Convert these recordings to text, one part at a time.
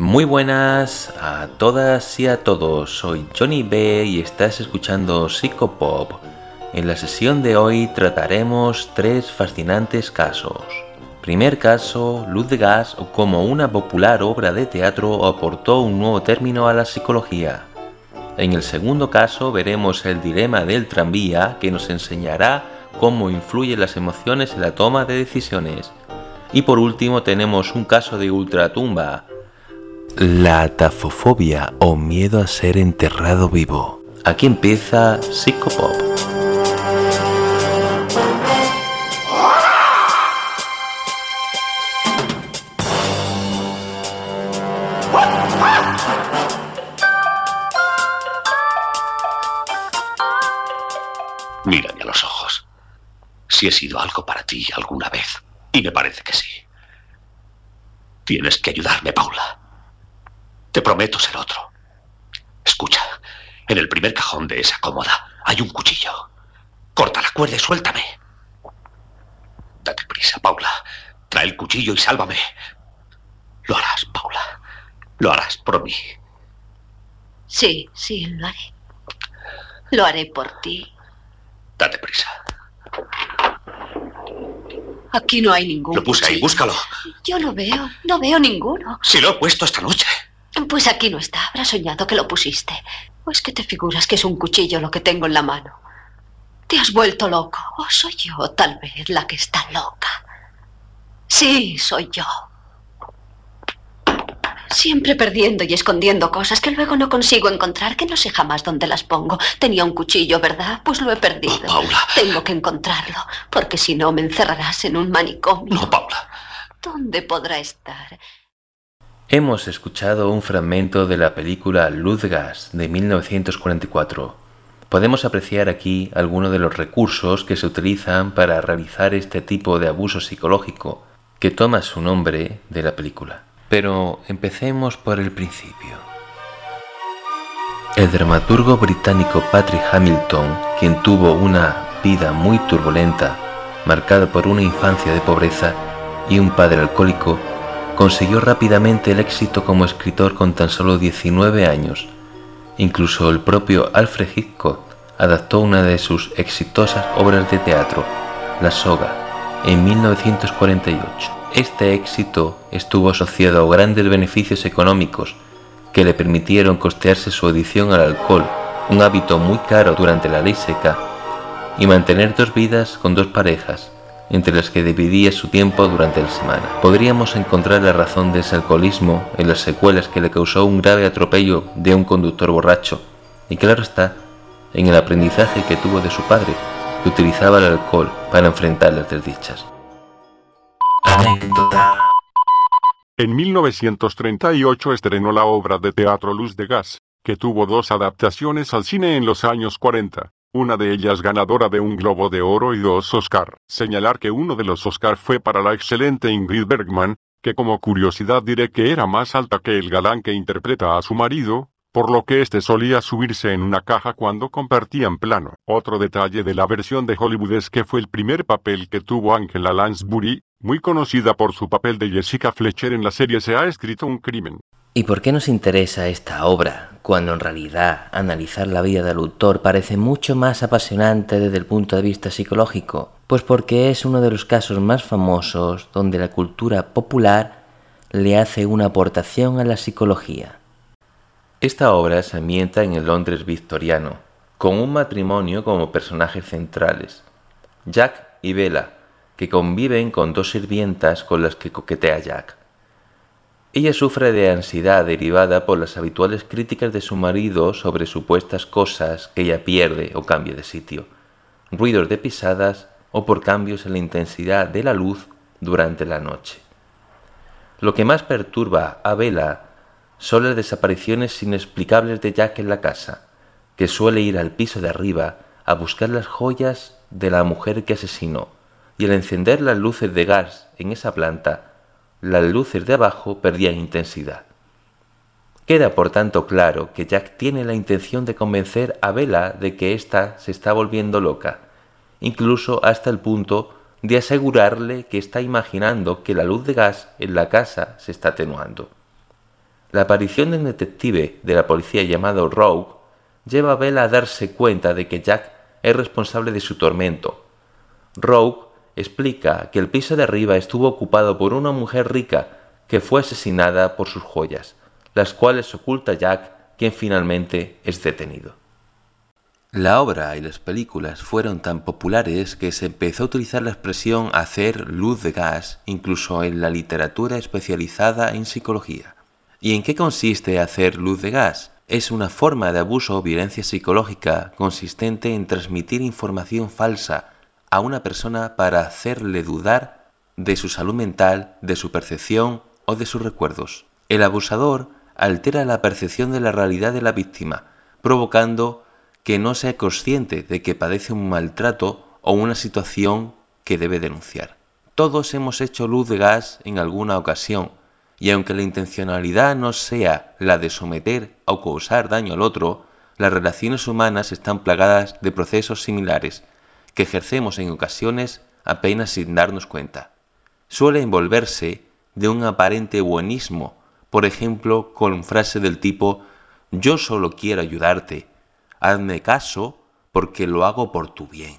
Muy buenas a todas y a todos, soy Johnny B y estás escuchando Psicopop. En la sesión de hoy trataremos tres fascinantes casos. Primer caso, Luz de Gas o como una popular obra de teatro aportó un nuevo término a la psicología. En el segundo caso veremos el dilema del tranvía que nos enseñará cómo influyen las emociones en la toma de decisiones. Y por último tenemos un caso de ultratumba, la atafofobia o miedo a ser enterrado vivo. Aquí empieza Psicopop. Mírame a los ojos. Si he sido algo para ti alguna vez, y me parece que sí. Tienes que ayudarme, Paula. Prometo ser otro. Escucha, en el primer cajón de esa cómoda hay un cuchillo. Corta la cuerda y suéltame. Date prisa, Paula. Trae el cuchillo y sálvame. Lo harás, Paula. Lo harás por mí. Sí, sí, lo haré. Lo haré por ti. Date prisa. Aquí no hay ningún. Lo puse ahí, búscalo. Yo no veo, no veo ninguno. Si lo he puesto esta noche. Pues aquí no está. Habrás soñado que lo pusiste. ¿O es que te figuras que es un cuchillo lo que tengo en la mano? ¿Te has vuelto loco? ¿O soy yo, tal vez, la que está loca? Sí, soy yo. Siempre perdiendo y escondiendo cosas que luego no consigo encontrar, que no sé jamás dónde las pongo. Tenía un cuchillo, ¿verdad? Pues lo he perdido. No, Paula. Tengo que encontrarlo, porque si no me encerrarás en un manicomio. No, Paula. ¿Dónde podrá estar? Hemos escuchado un fragmento de la película Luz Gas de 1944. Podemos apreciar aquí algunos de los recursos que se utilizan para realizar este tipo de abuso psicológico, que toma su nombre de la película. Pero empecemos por el principio. El dramaturgo británico Patrick Hamilton, quien tuvo una vida muy turbulenta, marcada por una infancia de pobreza y un padre alcohólico, consiguió rápidamente el éxito como escritor con tan solo 19 años. Incluso el propio Alfred Hitchcock adaptó una de sus exitosas obras de teatro, La Soga, en 1948. Este éxito estuvo asociado a grandes beneficios económicos que le permitieron costearse su adicción al alcohol, un hábito muy caro durante la ley seca, y mantener dos vidas con dos parejas, entre las que dividía su tiempo durante la semana. Podríamos encontrar la razón de ese alcoholismo en las secuelas que le causó un grave atropello de un conductor borracho, y claro está, en el aprendizaje que tuvo de su padre, que utilizaba el alcohol para enfrentar las desdichas. Anécdota. En 1938 estrenó la obra de teatro Luz de Gas, que tuvo dos adaptaciones al cine en los años 40, una de ellas ganadora de un Globo de Oro y dos Oscar. Señalar que uno de los Oscar fue para la excelente Ingrid Bergman, que como curiosidad diré que era más alta que el galán que interpreta a su marido, por lo que éste solía subirse en una caja cuando compartían plano. Otro detalle de la versión de Hollywood es que fue el primer papel que tuvo Angela Lansbury, muy conocida por su papel de Jessica Fletcher en la serie Se ha escrito un crimen. ¿Y por qué nos interesa esta obra, cuando en realidad analizar la vida del autor parece mucho más apasionante desde el punto de vista psicológico? Pues porque es uno de los casos más famosos donde la cultura popular le hace una aportación a la psicología. Esta obra se ambienta en el Londres victoriano, con un matrimonio como personajes centrales, Jack y Bella, que conviven con dos sirvientas con las que coquetea Jack. Ella sufre de ansiedad derivada por las habituales críticas de su marido sobre supuestas cosas que ella pierde o cambia de sitio, ruidos de pisadas o por cambios en la intensidad de la luz durante la noche. Lo que más perturba a Bella son las desapariciones inexplicables de Jack en la casa, que suele ir al piso de arriba a buscar las joyas de la mujer que asesinó, y al encender las luces de gas en esa planta, las luces de abajo perdían intensidad. Queda por tanto claro que Jack tiene la intención de convencer a Bella de que ésta se está volviendo loca, incluso hasta el punto de asegurarle que está imaginando que la luz de gas en la casa se está atenuando. La aparición de un detective de la policía llamado Rogue lleva a Bella a darse cuenta de que Jack es responsable de su tormento. Rogue explica que el piso de arriba estuvo ocupado por una mujer rica que fue asesinada por sus joyas, las cuales oculta Jack, quien finalmente es detenido. La obra y las películas fueron tan populares que se empezó a utilizar la expresión hacer luz de gas incluso en la literatura especializada en psicología. ¿Y en qué consiste hacer luz de gas? Es una forma de abuso o violencia psicológica consistente en transmitir información falsa a una persona para hacerle dudar de su salud mental, de su percepción o de sus recuerdos. El abusador altera la percepción de la realidad de la víctima, provocando que no sea consciente de que padece un maltrato o una situación que debe denunciar. Todos hemos hecho luz de gas en alguna ocasión, y aunque la intencionalidad no sea la de someter o causar daño al otro, las relaciones humanas están plagadas de procesos similares que ejercemos en ocasiones apenas sin darnos cuenta. Suele envolverse de un aparente buenismo, por ejemplo, con frase del tipo yo solo quiero ayudarte, hazme caso porque lo hago por tu bien.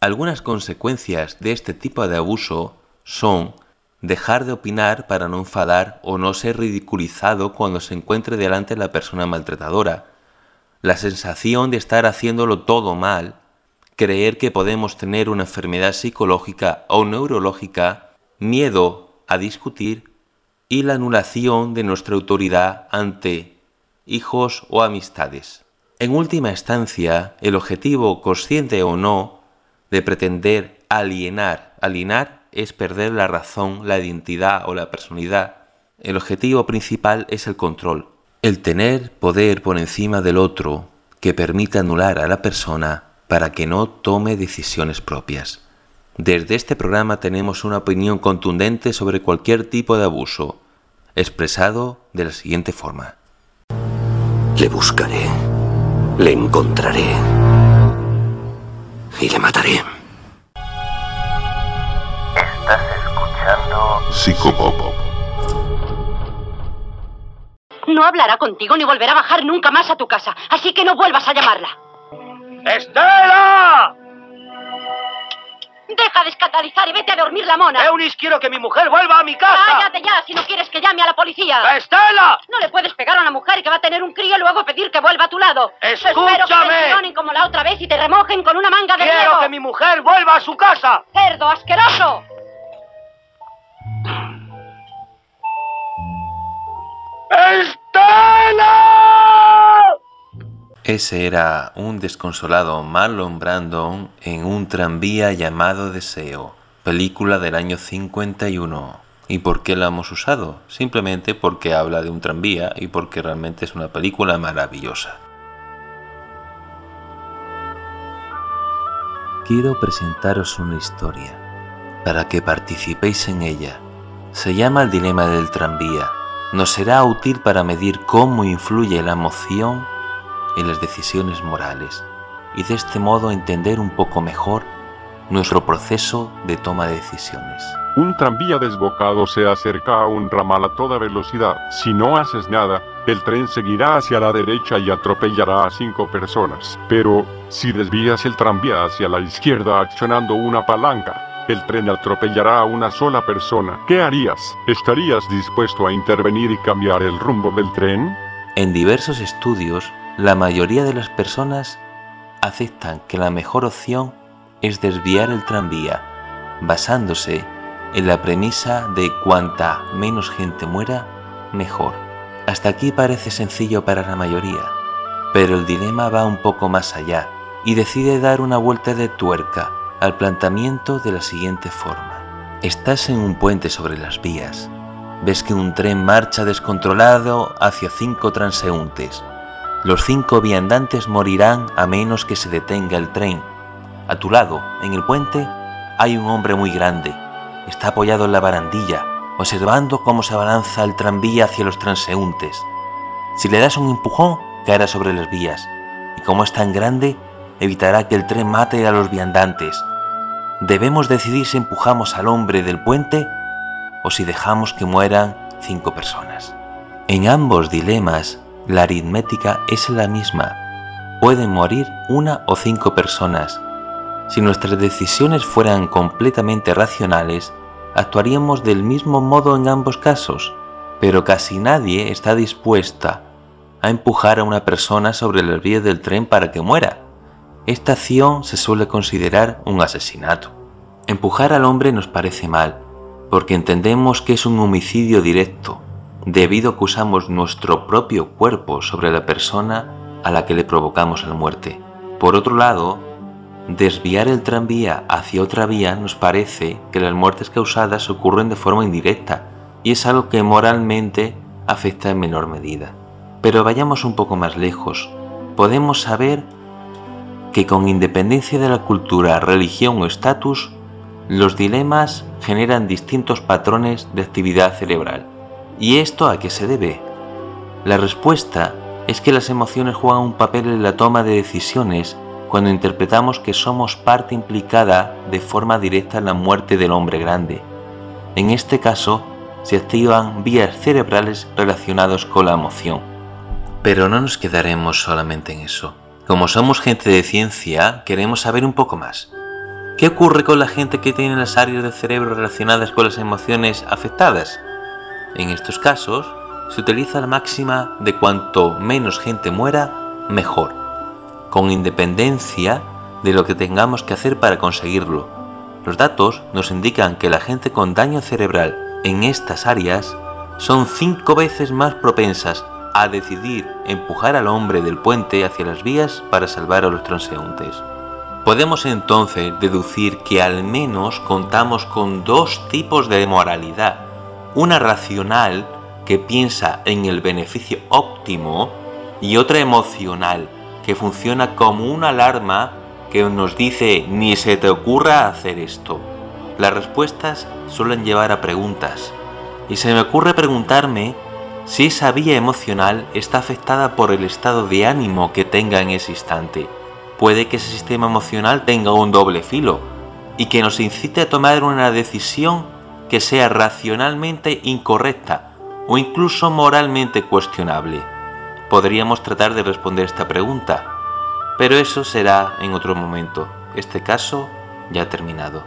Algunas consecuencias de este tipo de abuso son dejar de opinar para no enfadar o no ser ridiculizado cuando se encuentre delante la persona maltratadora, la sensación de estar haciéndolo todo mal, creer que podemos tener una enfermedad psicológica o neurológica, miedo a discutir y la anulación de nuestra autoridad ante hijos o amistades. En última instancia, el objetivo, consciente o no, de pretender alienar, alienar es perder la razón, la identidad o la personalidad. El objetivo principal es el control, el tener poder por encima del otro que permite anular a la persona para que no tome decisiones propias. Desde este programa tenemos una opinión contundente sobre cualquier tipo de abuso, expresado de la siguiente forma. Le buscaré le encontraré. Y le mataré. Estás escuchando Psicopop. No hablará contigo ni volverá a bajar nunca más a tu casa, así que no vuelvas a llamarla. ¡Estela! Deja de escandalizar y vete a dormir la mona. Eunice, quiero que mi mujer vuelva a mi casa. Cállate ya si no quieres que llame a la policía. ¡Estela! No le puedes pegar a una mujer que va a tener un crío y luego pedir que vuelva a tu lado. Espero que te ¡Escúchame! como la otra vez y te remojen con una manga de ¡Quiero que mi mujer vuelva a su casa! ¡Cerdo asqueroso! ¡Estela! Ese era un desconsolado Marlon Brandon en un tranvía llamado Deseo, película del año 51. ¿Y por qué la hemos usado? Simplemente porque habla de un tranvía y porque realmente es una película maravillosa. Quiero presentaros una historia para que participéis en ella. Se llama El dilema del tranvía. Nos será útil para medir cómo influye la emoción en las decisiones morales y de este modo entender un poco mejor nuestro proceso de toma de decisiones. Un tranvía desbocado se acerca a un ramal a toda velocidad. Si no haces nada, el tren seguirá hacia la derecha y atropellará a cinco personas. Pero si desvías el tranvía hacia la izquierda accionando una palanca, el tren atropellará a una sola persona. ¿Qué harías? ¿Estarías dispuesto a intervenir y cambiar el rumbo del tren? En diversos estudios, la mayoría de las personas aceptan que la mejor opción es desviar el tranvía, basándose en la premisa de cuanta menos gente muera, mejor. Hasta aquí parece sencillo para la mayoría, pero el dilema va un poco más allá y decide dar una vuelta de tuerca al planteamiento de la siguiente forma. Estás en un puente sobre las vías. Ves que un tren marcha descontrolado hacia cinco transeúntes. Los cinco viandantes morirán a menos que se detenga el tren. A tu lado, en el puente, hay un hombre muy grande. Está apoyado en la barandilla, observando cómo se abalanza el tranvía hacia los transeúntes. Si le das un empujón, caerá sobre las vías, y como es tan grande, evitará que el tren mate a los viandantes. Debemos decidir si empujamos al hombre del puente o si dejamos que mueran cinco personas. En ambos dilemas, la aritmética es la misma. Pueden morir una o cinco personas. Si nuestras decisiones fueran completamente racionales, actuaríamos del mismo modo en ambos casos, pero casi nadie está dispuesta a empujar a una persona sobre las vías del tren para que muera. Esta acción se suele considerar un asesinato. Empujar al hombre nos parece mal, porque entendemos que es un homicidio directo, debido a que usamos nuestro propio cuerpo sobre la persona a la que le provocamos la muerte. Por otro lado, desviar el tranvía hacia otra vía nos parece que las muertes causadas ocurren de forma indirecta y es algo que moralmente afecta en menor medida. Pero vayamos un poco más lejos. Podemos saber que con independencia de la cultura, religión o estatus, los dilemas generan distintos patrones de actividad cerebral. ¿Y esto a qué se debe? La respuesta es que las emociones juegan un papel en la toma de decisiones cuando interpretamos que somos parte implicada de forma directa en la muerte del hombre grande. En este caso, se activan vías cerebrales relacionadas con la emoción. Pero no nos quedaremos solamente en eso. Como somos gente de ciencia, queremos saber un poco más. ¿Qué ocurre con la gente que tiene las áreas del cerebro relacionadas con las emociones afectadas? En estos casos, se utiliza la máxima de cuanto menos gente muera, mejor, con independencia de lo que tengamos que hacer para conseguirlo. Los datos nos indican que la gente con daño cerebral en estas áreas son cinco veces más propensas a decidir empujar al hombre del puente hacia las vías para salvar a los transeúntes. Podemos entonces deducir que al menos contamos con dos tipos de moralidad, una racional que piensa en el beneficio óptimo y otra emocional que funciona como una alarma que nos dice ni se te ocurra hacer esto. Las respuestas suelen llevar a preguntas y se me ocurre preguntarme si esa vía emocional está afectada por el estado de ánimo que tenga en ese instante. Puede que ese sistema emocional tenga un doble filo y que nos incite a tomar una decisión que sea racionalmente incorrecta o incluso moralmente cuestionable. Podríamos tratar de responder esta pregunta, pero eso será en otro momento. Este caso ya ha terminado.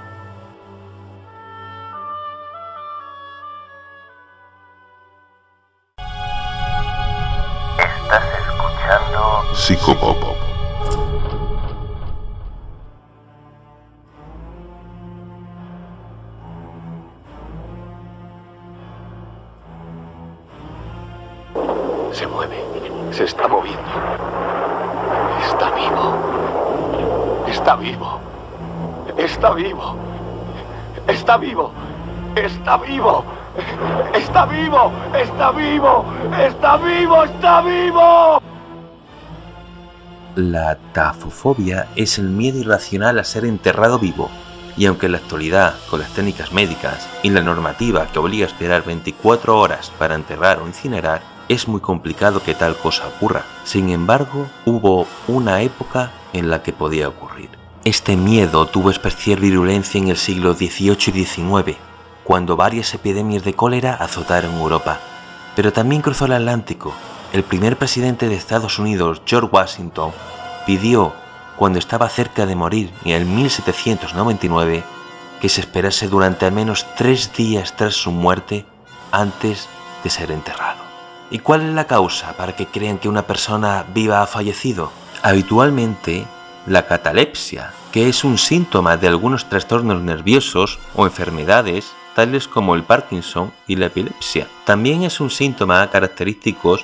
Estás escuchando Psicopop. Se mueve. Se está moviendo. Está vivo. Está vivo. Está vivo. Está vivo. Está vivo. Está vivo. Está vivo. Está vivo. Está vivo. La tafofobia es el miedo irracional a ser enterrado vivo, y aunque en la actualidad, con las técnicas médicas y la normativa que obliga a esperar 24 horas para enterrar o incinerar, es muy complicado que tal cosa ocurra. Sin embargo, hubo una época en la que podía ocurrir. Este miedo tuvo especial virulencia en el siglo XVIII y XIX, cuando varias epidemias de cólera azotaron Europa. Pero también cruzó el Atlántico. El primer presidente de Estados Unidos, George Washington, pidió, cuando estaba cerca de morir en el 1799, que se esperase durante al menos tres días tras su muerte antes de ser enterrado. ¿Y cuál es la causa para que crean que una persona viva ha fallecido? Habitualmente, la catalepsia, que es un síntoma de algunos trastornos nerviosos o enfermedades tales como el Parkinson y la epilepsia. También es un síntoma característico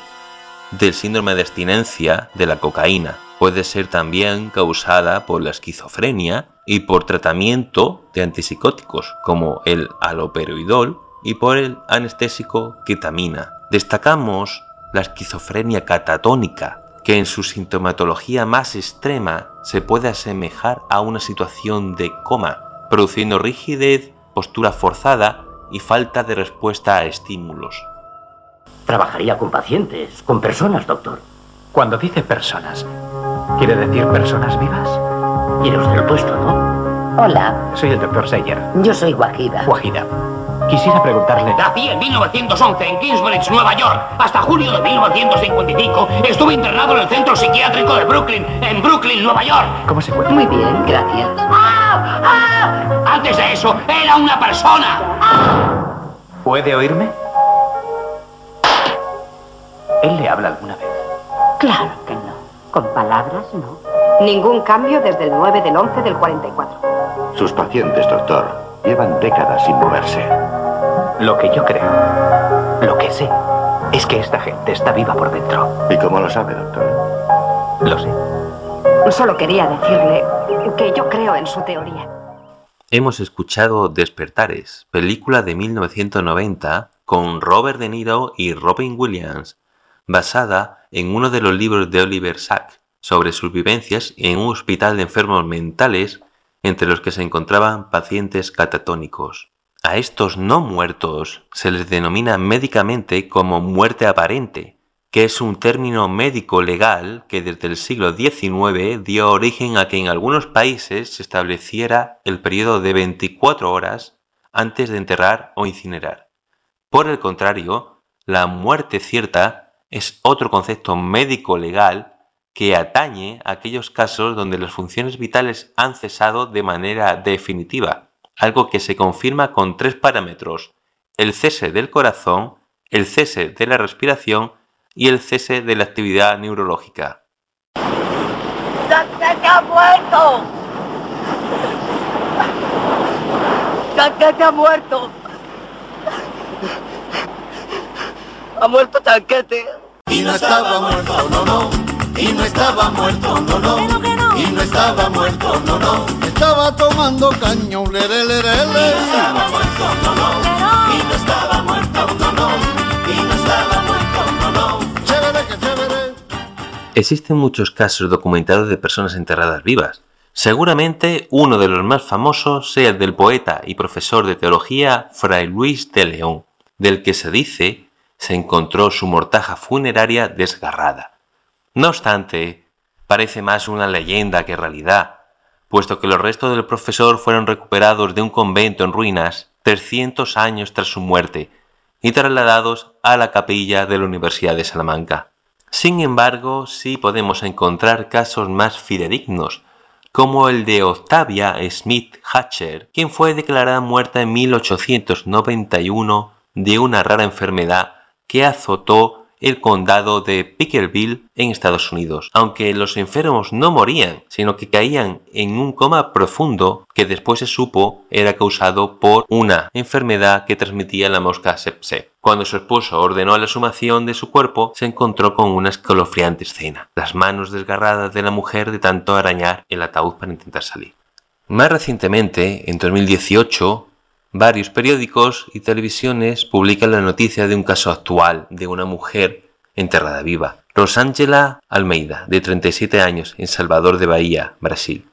del síndrome de abstinencia de la cocaína. Puede ser también causada por la esquizofrenia y por tratamiento de antipsicóticos como el aloperidol y por el anestésico ketamina. Destacamos la esquizofrenia catatónica, que en su sintomatología más extrema se puede asemejar a una situación de coma, produciendo rigidez, postura forzada y falta de respuesta a estímulos. Trabajaría con pacientes, con personas, doctor. Cuando dice personas, ¿quiere decir personas vivas? Quiere usted el puesto, ¿no? Hola, Soy el doctor Sayer. yo soy Guajida. Guajida. Quisiera preguntarle... Nací en 1911 en Kingsbridge, Nueva York. Hasta julio de 1955 estuve internado en el centro psiquiátrico de Brooklyn, en Brooklyn, Nueva York. ¿Cómo se encuentra? Muy bien, gracias. ¡Ah! ¡Ah! Antes de eso, era una persona. ¿Puede oírme? ¿Él le habla alguna vez? Claro que no. Con palabras, no. Ningún cambio desde el 9 del 11 del 44. Sus pacientes, doctor, llevan décadas sin moverse. Lo que yo creo, lo que sé, es que esta gente está viva por dentro. ¿Y cómo lo sabe, doctor? Lo sé. Solo quería decirle que yo creo en su teoría. Hemos escuchado Despertares, película de 1990 con Robert De Niro y Robin Williams, basada en uno de los libros de Oliver Sacks sobre sus vivencias en un hospital de enfermos mentales entre los que se encontraban pacientes catatónicos. A estos no muertos se les denomina médicamente como muerte aparente, que es un término médico legal que desde el siglo XIX dio origen a que en algunos países se estableciera el periodo de 24 horas antes de enterrar o incinerar. Por el contrario, la muerte cierta es otro concepto médico legal que atañe a aquellos casos donde las funciones vitales han cesado de manera definitiva, algo que se confirma con tres parámetros, el cese del corazón, el cese de la respiración y el cese de la actividad neurológica. ¡Chanquete ha muerto! ¡Chanquete ha muerto! ¡Ha muerto Chanquete! Y no estaba muerto, no, no. Y no estaba muerto, no, no. Y no estaba muerto, no, no. Estaba tomando caño, lere, lere, lere. Y no estaba muerto, no, no. Y no estaba muerto, no, no. Y no estaba muerto, no, no. Chévere, que chévere. Existen muchos casos documentados de personas enterradas vivas. Seguramente uno de los más famosos sea el del poeta y profesor de teología Fray Luis de León, del que se dice se encontró su mortaja funeraria desgarrada. No obstante, parece más una leyenda que realidad, puesto que los restos del profesor fueron recuperados de un convento en ruinas 300 años tras su muerte y trasladados a la capilla de la Universidad de Salamanca. Sin embargo, sí podemos encontrar casos más fidedignos, como el de Octavia Smith Hatcher, quien fue declarada muerta en 1891 de una rara enfermedad que azotó el condado de Pickerville en Estados Unidos. Aunque los enfermos no morían, sino que caían en un coma profundo que después se supo era causado por una enfermedad que transmitía la mosca sepse. Cuando su esposo ordenó la sumación de su cuerpo, se encontró con una escalofriante escena. Las manos desgarradas de la mujer de tanto arañar el ataúd para intentar salir. Más recientemente, en 2018, Varios periódicos y televisiones publican la noticia de un caso actual de una mujer enterrada viva, Rosangela Almeida, de 37 años, en Salvador de Bahía, Brasil,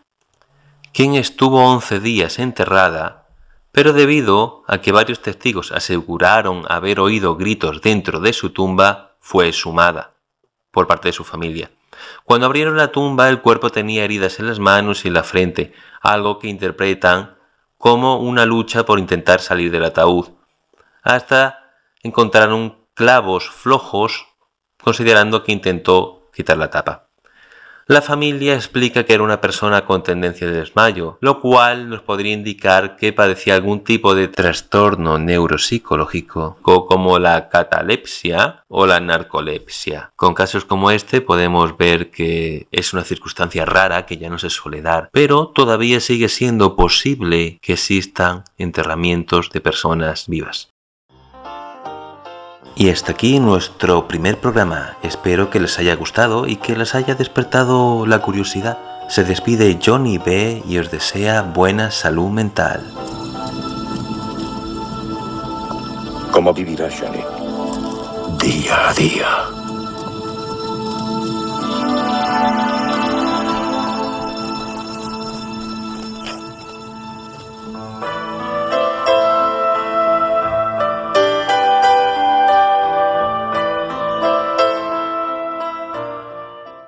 quien estuvo 11 días enterrada, pero debido a que varios testigos aseguraron haber oído gritos dentro de su tumba, fue sumada por parte de su familia. Cuando abrieron la tumba, el cuerpo tenía heridas en las manos y en la frente, algo que interpretan como una lucha por intentar salir del ataúd, hasta encontraron clavos flojos considerando que intentó quitar la tapa. La familia explica que era una persona con tendencia de desmayo, lo cual nos podría indicar que padecía algún tipo de trastorno neuropsicológico, como la catalepsia o la narcolepsia. Con casos como este podemos ver que es una circunstancia rara que ya no se suele dar, pero todavía sigue siendo posible que existan enterramientos de personas vivas. Y hasta aquí nuestro primer programa. Espero que les haya gustado y que les haya despertado la curiosidad. Se despide Johnny B y os desea buena salud mental. ¿Cómo vivirás, Johnny? Día a día.